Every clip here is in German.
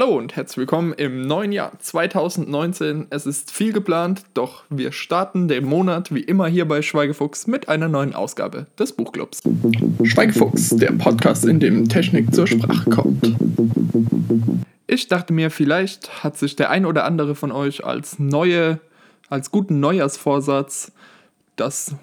Hallo und herzlich willkommen im neuen Jahr 2019. Es ist viel geplant, doch wir starten den Monat wie immer hier bei Schweigefuchs mit einer neuen Ausgabe des Buchclubs. Schweigefuchs, der Podcast, in dem Technik zur Sprache kommt. Ich dachte mir, vielleicht hat sich der ein oder andere von euch als neue, als guten Neujahrsvorsatz das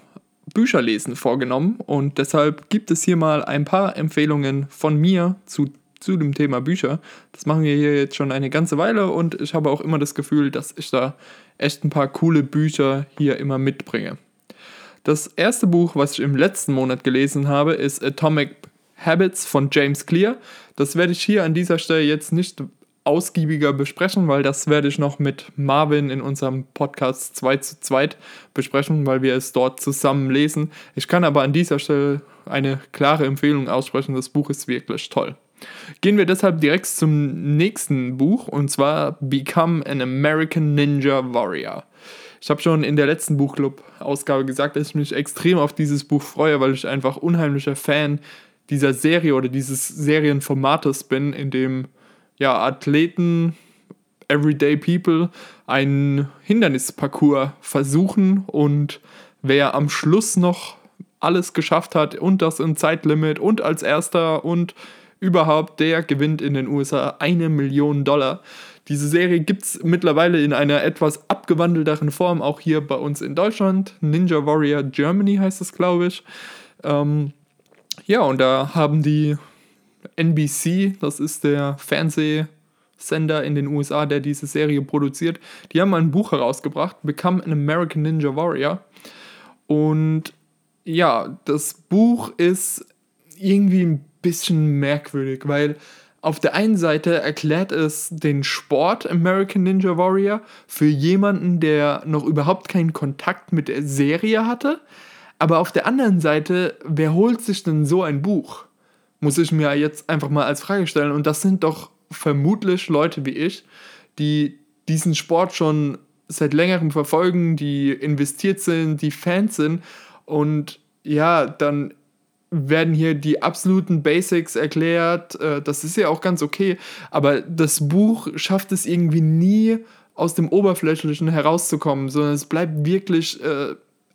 Bücherlesen vorgenommen und deshalb gibt es hier mal ein paar Empfehlungen von mir zu zu dem Thema Bücher. Das machen wir hier jetzt schon eine ganze Weile und ich habe auch immer das Gefühl, dass ich da echt ein paar coole Bücher hier immer mitbringe. Das erste Buch, was ich im letzten Monat gelesen habe, ist Atomic Habits von James Clear. Das werde ich hier an dieser Stelle jetzt nicht ausgiebiger besprechen, weil das werde ich noch mit Marvin in unserem Podcast 2 zu 2 besprechen, weil wir es dort zusammen lesen. Ich kann aber an dieser Stelle eine klare Empfehlung aussprechen. Das Buch ist wirklich toll. Gehen wir deshalb direkt zum nächsten Buch und zwar Become an American Ninja Warrior. Ich habe schon in der letzten Buchclub-Ausgabe gesagt, dass ich mich extrem auf dieses Buch freue, weil ich einfach unheimlicher Fan dieser Serie oder dieses Serienformates bin, in dem ja, Athleten, Everyday People einen Hindernisparcours versuchen und wer am Schluss noch alles geschafft hat und das im Zeitlimit und als erster und überhaupt, der gewinnt in den USA eine Million Dollar. Diese Serie gibt es mittlerweile in einer etwas abgewandelteren Form, auch hier bei uns in Deutschland. Ninja Warrior Germany heißt es, glaube ich. Ähm, ja, und da haben die NBC, das ist der Fernsehsender in den USA, der diese Serie produziert, die haben ein Buch herausgebracht, Become an American Ninja Warrior. Und ja, das Buch ist irgendwie ein bisschen merkwürdig, weil auf der einen Seite erklärt es den Sport American Ninja Warrior für jemanden, der noch überhaupt keinen Kontakt mit der Serie hatte. Aber auf der anderen Seite, wer holt sich denn so ein Buch? Muss ich mir jetzt einfach mal als Frage stellen. Und das sind doch vermutlich Leute wie ich, die diesen Sport schon seit längerem verfolgen, die investiert sind, die Fans sind. Und ja, dann werden hier die absoluten Basics erklärt. Äh, das ist ja auch ganz okay. Aber das Buch schafft es irgendwie nie aus dem Oberflächlichen herauszukommen, sondern es bleibt wirklich äh,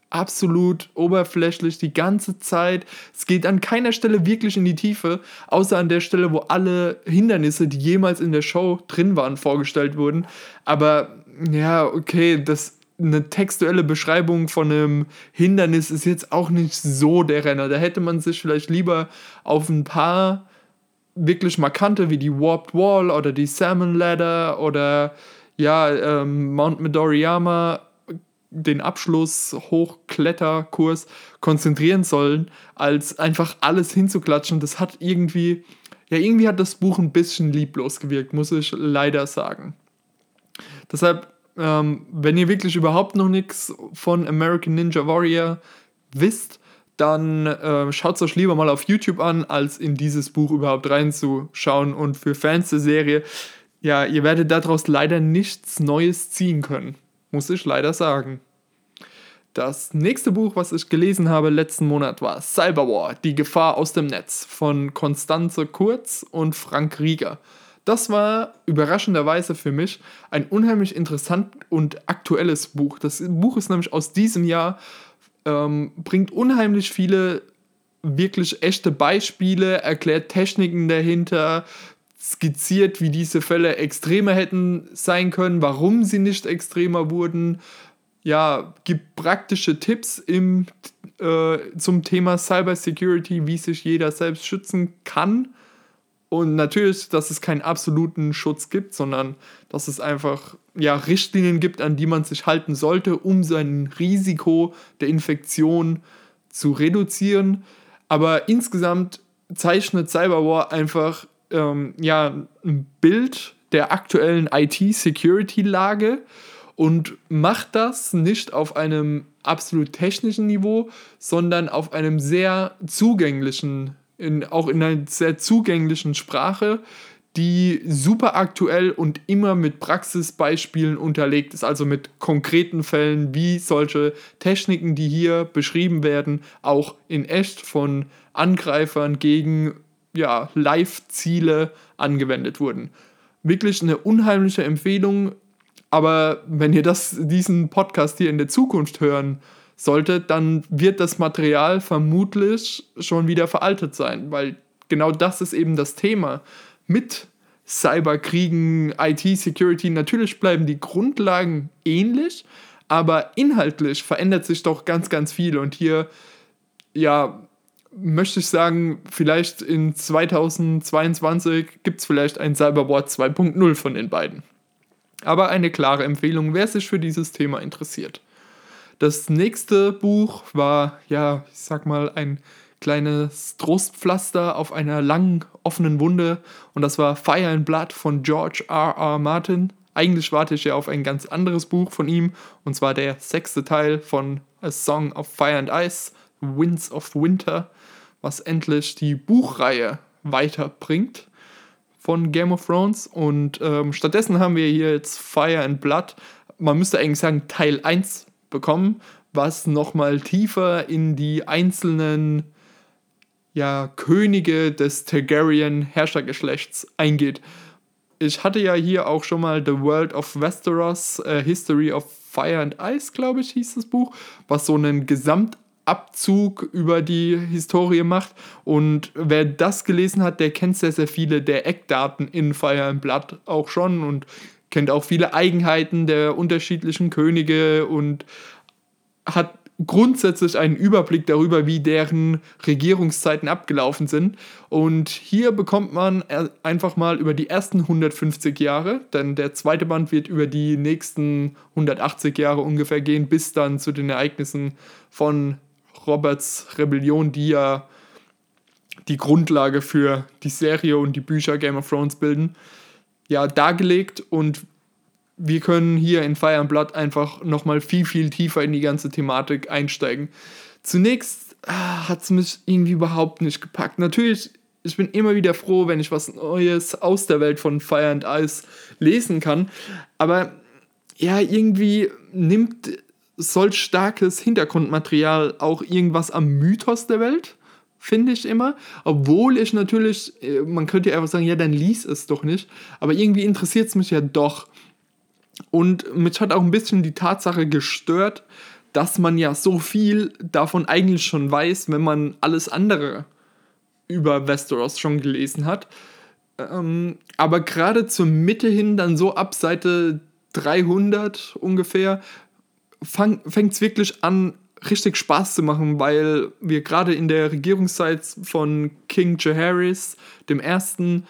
absolut oberflächlich die ganze Zeit. Es geht an keiner Stelle wirklich in die Tiefe, außer an der Stelle, wo alle Hindernisse, die jemals in der Show drin waren, vorgestellt wurden. Aber ja, okay, das eine textuelle Beschreibung von einem Hindernis ist jetzt auch nicht so der Renner. Da hätte man sich vielleicht lieber auf ein paar wirklich markante wie die Warped Wall oder die Salmon Ladder oder ja, ähm, Mount Midoriyama den Abschluss Hochkletterkurs konzentrieren sollen, als einfach alles hinzuklatschen. Das hat irgendwie, ja, irgendwie hat das Buch ein bisschen lieblos gewirkt, muss ich leider sagen. Deshalb ähm, wenn ihr wirklich überhaupt noch nichts von American Ninja Warrior wisst, dann äh, schaut es euch lieber mal auf YouTube an, als in dieses Buch überhaupt reinzuschauen. Und für Fans der Serie, ja, ihr werdet daraus leider nichts Neues ziehen können. Muss ich leider sagen. Das nächste Buch, was ich gelesen habe letzten Monat, war Cyberwar, die Gefahr aus dem Netz von Konstanze Kurz und Frank Rieger. Das war überraschenderweise für mich ein unheimlich interessant und aktuelles Buch. Das Buch ist nämlich aus diesem Jahr, ähm, bringt unheimlich viele wirklich echte Beispiele, erklärt Techniken dahinter, skizziert, wie diese Fälle extremer hätten sein können, warum sie nicht extremer wurden. Ja, gibt praktische Tipps im, äh, zum Thema Cybersecurity, wie sich jeder selbst schützen kann und natürlich, dass es keinen absoluten Schutz gibt, sondern dass es einfach ja, Richtlinien gibt, an die man sich halten sollte, um sein Risiko der Infektion zu reduzieren. Aber insgesamt zeichnet Cyberwar einfach ähm, ja, ein Bild der aktuellen IT-Security-Lage und macht das nicht auf einem absolut technischen Niveau, sondern auf einem sehr zugänglichen in, auch in einer sehr zugänglichen Sprache, die super aktuell und immer mit Praxisbeispielen unterlegt ist, also mit konkreten Fällen, wie solche Techniken, die hier beschrieben werden, auch in echt von Angreifern gegen ja, Live-Ziele angewendet wurden. wirklich eine unheimliche Empfehlung. Aber wenn ihr das, diesen Podcast hier in der Zukunft hören solltet, dann wird das Material vermutlich schon wieder veraltet sein, weil genau das ist eben das Thema mit Cyberkriegen, IT-Security. Natürlich bleiben die Grundlagen ähnlich, aber inhaltlich verändert sich doch ganz, ganz viel. Und hier, ja, möchte ich sagen, vielleicht in 2022 gibt es vielleicht ein Cyberboard 2.0 von den beiden. Aber eine klare Empfehlung, wer sich für dieses Thema interessiert. Das nächste Buch war, ja, ich sag mal, ein kleines Trostpflaster auf einer langen offenen Wunde und das war Fire and Blood von George R. R. Martin. Eigentlich warte ich ja auf ein ganz anderes Buch von ihm und zwar der sechste Teil von A Song of Fire and Ice, Winds of Winter was endlich die Buchreihe weiterbringt von Game of Thrones. Und ähm, stattdessen haben wir hier jetzt Fire and Blood, man müsste eigentlich sagen Teil 1 bekommen, was nochmal tiefer in die einzelnen ja, Könige des Targaryen Herrschergeschlechts eingeht. Ich hatte ja hier auch schon mal The World of Westeros, uh, History of Fire and Ice, glaube ich, hieß das Buch, was so einen Gesamt Abzug über die Historie macht. Und wer das gelesen hat, der kennt sehr, sehr viele der Eckdaten in Fire and Blood auch schon und kennt auch viele Eigenheiten der unterschiedlichen Könige und hat grundsätzlich einen Überblick darüber, wie deren Regierungszeiten abgelaufen sind. Und hier bekommt man einfach mal über die ersten 150 Jahre, denn der zweite Band wird über die nächsten 180 Jahre ungefähr gehen, bis dann zu den Ereignissen von Roberts Rebellion, die ja die Grundlage für die Serie und die Bücher Game of Thrones bilden, ja, dargelegt und wir können hier in Fire and Blood einfach nochmal viel, viel tiefer in die ganze Thematik einsteigen. Zunächst ah, hat es mich irgendwie überhaupt nicht gepackt. Natürlich, ich bin immer wieder froh, wenn ich was Neues aus der Welt von Fire and Ice lesen kann, aber ja, irgendwie nimmt solch starkes Hintergrundmaterial auch irgendwas am Mythos der Welt, finde ich immer. Obwohl ich natürlich, äh, man könnte ja einfach sagen, ja, dann lies es doch nicht. Aber irgendwie interessiert es mich ja doch. Und mich hat auch ein bisschen die Tatsache gestört, dass man ja so viel davon eigentlich schon weiß, wenn man alles andere über Westeros schon gelesen hat. Ähm, aber gerade zur Mitte hin, dann so ab Seite 300 ungefähr, fängt es wirklich an, richtig Spaß zu machen, weil wir gerade in der Regierungszeit von King Jaehaerys, dem ersten,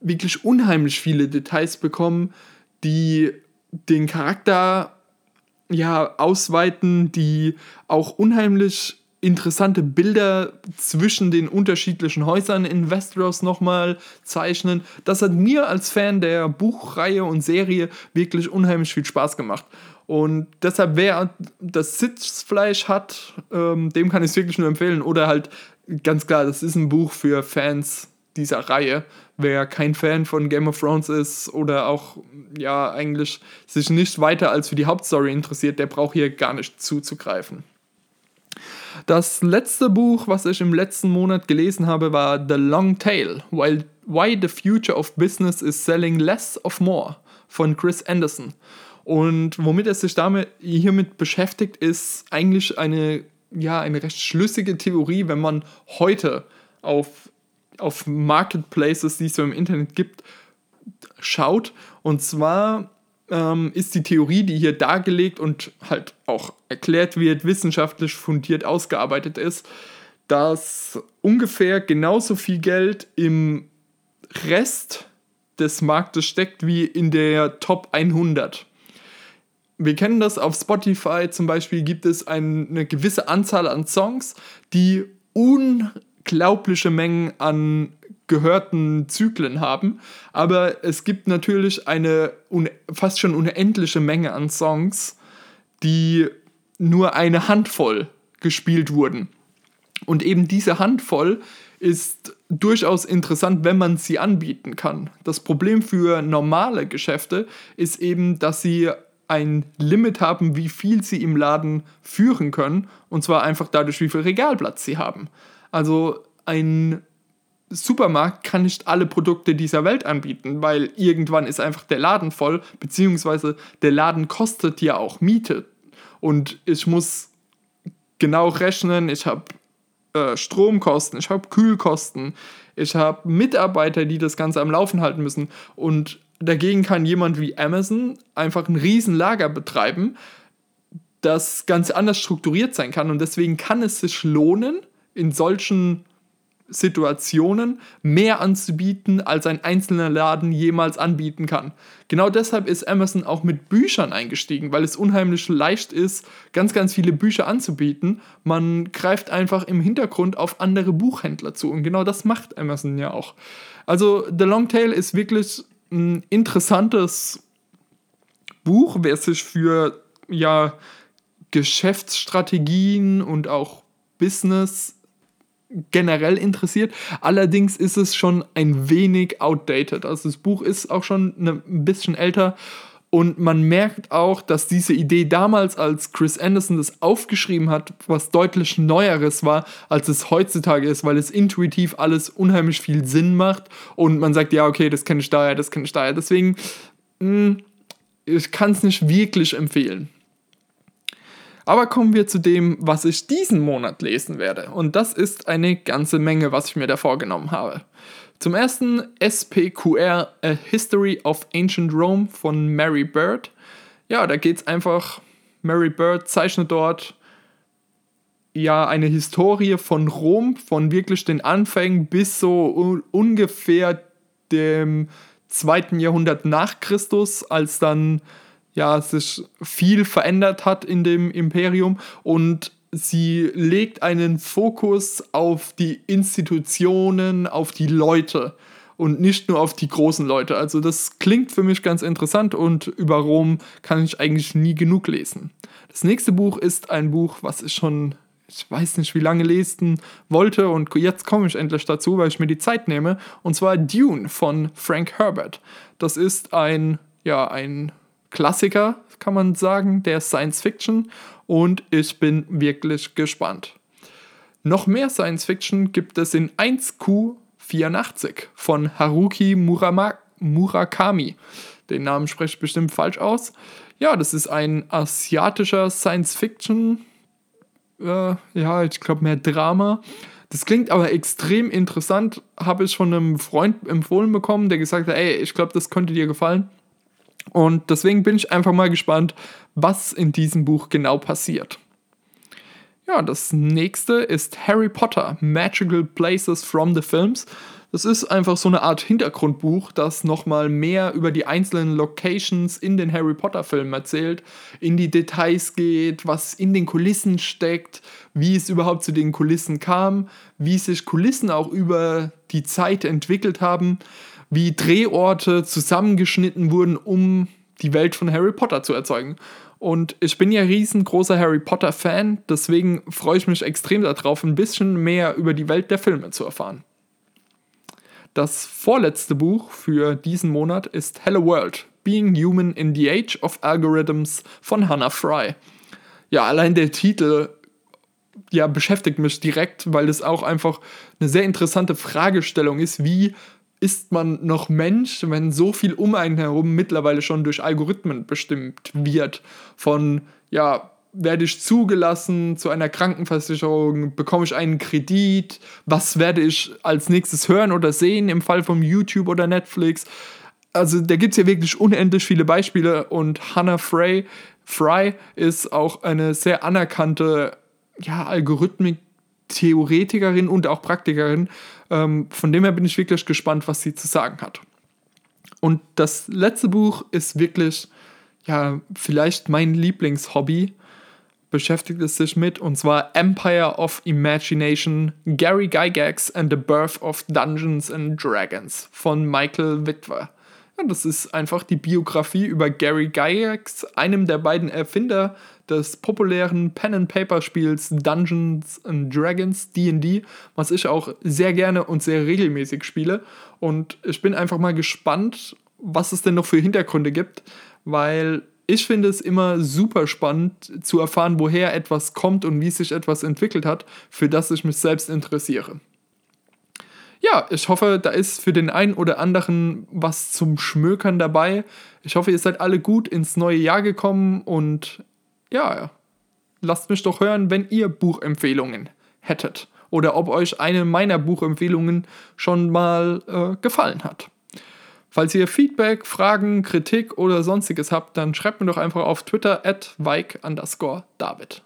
wirklich unheimlich viele Details bekommen, die den Charakter ja ausweiten, die auch unheimlich interessante Bilder zwischen den unterschiedlichen Häusern in Westeros nochmal zeichnen. Das hat mir als Fan der Buchreihe und Serie wirklich unheimlich viel Spaß gemacht. Und deshalb, wer das Sitzfleisch hat, ähm, dem kann ich es wirklich nur empfehlen. Oder halt ganz klar, das ist ein Buch für Fans dieser Reihe. Wer kein Fan von Game of Thrones ist oder auch ja eigentlich sich nicht weiter als für die Hauptstory interessiert, der braucht hier gar nicht zuzugreifen. Das letzte Buch, was ich im letzten Monat gelesen habe, war The Long Tail, Why the Future of Business is Selling Less of More von Chris Anderson. Und womit er sich damit hiermit beschäftigt, ist eigentlich eine, ja, eine recht schlüssige Theorie, wenn man heute auf, auf Marketplaces, die es so im Internet gibt, schaut. Und zwar ähm, ist die Theorie, die hier dargelegt und halt auch erklärt wird, wissenschaftlich fundiert ausgearbeitet ist, dass ungefähr genauso viel Geld im Rest des Marktes steckt wie in der Top 100 wir kennen das auf Spotify zum Beispiel, gibt es eine gewisse Anzahl an Songs, die unglaubliche Mengen an gehörten Zyklen haben. Aber es gibt natürlich eine fast schon unendliche Menge an Songs, die nur eine Handvoll gespielt wurden. Und eben diese Handvoll ist durchaus interessant, wenn man sie anbieten kann. Das Problem für normale Geschäfte ist eben, dass sie ein Limit haben, wie viel sie im Laden führen können. Und zwar einfach dadurch, wie viel Regalplatz sie haben. Also ein Supermarkt kann nicht alle Produkte dieser Welt anbieten, weil irgendwann ist einfach der Laden voll, beziehungsweise der Laden kostet ja auch Miete. Und ich muss genau rechnen, ich habe äh, Stromkosten, ich habe Kühlkosten, ich habe Mitarbeiter, die das Ganze am Laufen halten müssen. Und dagegen kann jemand wie Amazon einfach ein Riesenlager betreiben, das ganz anders strukturiert sein kann. Und deswegen kann es sich lohnen, in solchen Situationen mehr anzubieten, als ein einzelner Laden jemals anbieten kann. Genau deshalb ist Amazon auch mit Büchern eingestiegen, weil es unheimlich leicht ist, ganz, ganz viele Bücher anzubieten. Man greift einfach im Hintergrund auf andere Buchhändler zu und genau das macht Amazon ja auch. Also The Long Tail ist wirklich ein interessantes Buch, wer sich für ja, Geschäftsstrategien und auch Business generell interessiert. Allerdings ist es schon ein wenig outdated. Also das Buch ist auch schon ne, ein bisschen älter und man merkt auch, dass diese Idee damals, als Chris Anderson das aufgeschrieben hat, was deutlich Neueres war, als es heutzutage ist, weil es intuitiv alles unheimlich viel Sinn macht und man sagt, ja, okay, das kenne ich daher, das kenne ich daher. Deswegen, mh, hm, ich kann es nicht wirklich empfehlen. Aber kommen wir zu dem, was ich diesen Monat lesen werde. Und das ist eine ganze Menge, was ich mir da vorgenommen habe. Zum ersten SPQR A History of Ancient Rome von Mary Bird. Ja, da geht es einfach, Mary Bird zeichnet dort ja eine Historie von Rom, von wirklich den Anfängen bis so ungefähr dem zweiten Jahrhundert nach Christus, als dann ja, sich viel verändert hat in dem Imperium und sie legt einen Fokus auf die Institutionen, auf die Leute und nicht nur auf die großen Leute. Also das klingt für mich ganz interessant und über Rom kann ich eigentlich nie genug lesen. Das nächste Buch ist ein Buch, was ich schon, ich weiß nicht wie lange lesen wollte und jetzt komme ich endlich dazu, weil ich mir die Zeit nehme. Und zwar Dune von Frank Herbert. Das ist ein, ja, ein Klassiker, kann man sagen, der Science Fiction und ich bin wirklich gespannt. Noch mehr Science Fiction gibt es in 1Q84 von Haruki Murama Murakami. Den Namen spreche ich bestimmt falsch aus. Ja, das ist ein asiatischer Science Fiction, äh, ja, ich glaube mehr Drama. Das klingt aber extrem interessant, habe ich von einem Freund empfohlen bekommen, der gesagt hat, ey, ich glaube, das könnte dir gefallen. Und deswegen bin ich einfach mal gespannt, was in diesem Buch genau passiert. Ja, das nächste ist Harry Potter, Magical Places from the Films. Das ist einfach so eine Art Hintergrundbuch, das nochmal mehr über die einzelnen Locations in den Harry Potter-Filmen erzählt, in die Details geht, was in den Kulissen steckt, wie es überhaupt zu den Kulissen kam, wie sich Kulissen auch über die Zeit entwickelt haben wie Drehorte zusammengeschnitten wurden, um die Welt von Harry Potter zu erzeugen. Und ich bin ja riesengroßer Harry Potter-Fan, deswegen freue ich mich extrem darauf, ein bisschen mehr über die Welt der Filme zu erfahren. Das vorletzte Buch für diesen Monat ist Hello World, Being Human in the Age of Algorithms von Hannah Fry. Ja, allein der Titel ja, beschäftigt mich direkt, weil es auch einfach eine sehr interessante Fragestellung ist, wie ist man noch Mensch, wenn so viel um einen herum mittlerweile schon durch Algorithmen bestimmt wird? Von, ja, werde ich zugelassen zu einer Krankenversicherung? Bekomme ich einen Kredit? Was werde ich als nächstes hören oder sehen im Fall von YouTube oder Netflix? Also da gibt es ja wirklich unendlich viele Beispiele und Hannah Fry, Fry ist auch eine sehr anerkannte ja, Algorithmik-Theoretikerin und auch Praktikerin ähm, von dem her bin ich wirklich gespannt, was sie zu sagen hat. Und das letzte Buch ist wirklich, ja, vielleicht mein Lieblingshobby, beschäftigt es sich mit, und zwar Empire of Imagination, Gary Gygax and the Birth of Dungeons and Dragons von Michael Witwer. Ja, das ist einfach die Biografie über Gary Gygax, einem der beiden Erfinder des populären Pen-and-Paper-Spiels Dungeons and Dragons, DD, was ich auch sehr gerne und sehr regelmäßig spiele. Und ich bin einfach mal gespannt, was es denn noch für Hintergründe gibt, weil ich finde es immer super spannend zu erfahren, woher etwas kommt und wie sich etwas entwickelt hat, für das ich mich selbst interessiere. Ja, ich hoffe, da ist für den einen oder anderen was zum Schmökern dabei. Ich hoffe, ihr seid alle gut ins neue Jahr gekommen und ja, lasst mich doch hören, wenn ihr Buchempfehlungen hättet oder ob euch eine meiner Buchempfehlungen schon mal äh, gefallen hat. Falls ihr Feedback, Fragen, Kritik oder sonstiges habt, dann schreibt mir doch einfach auf Twitter at David.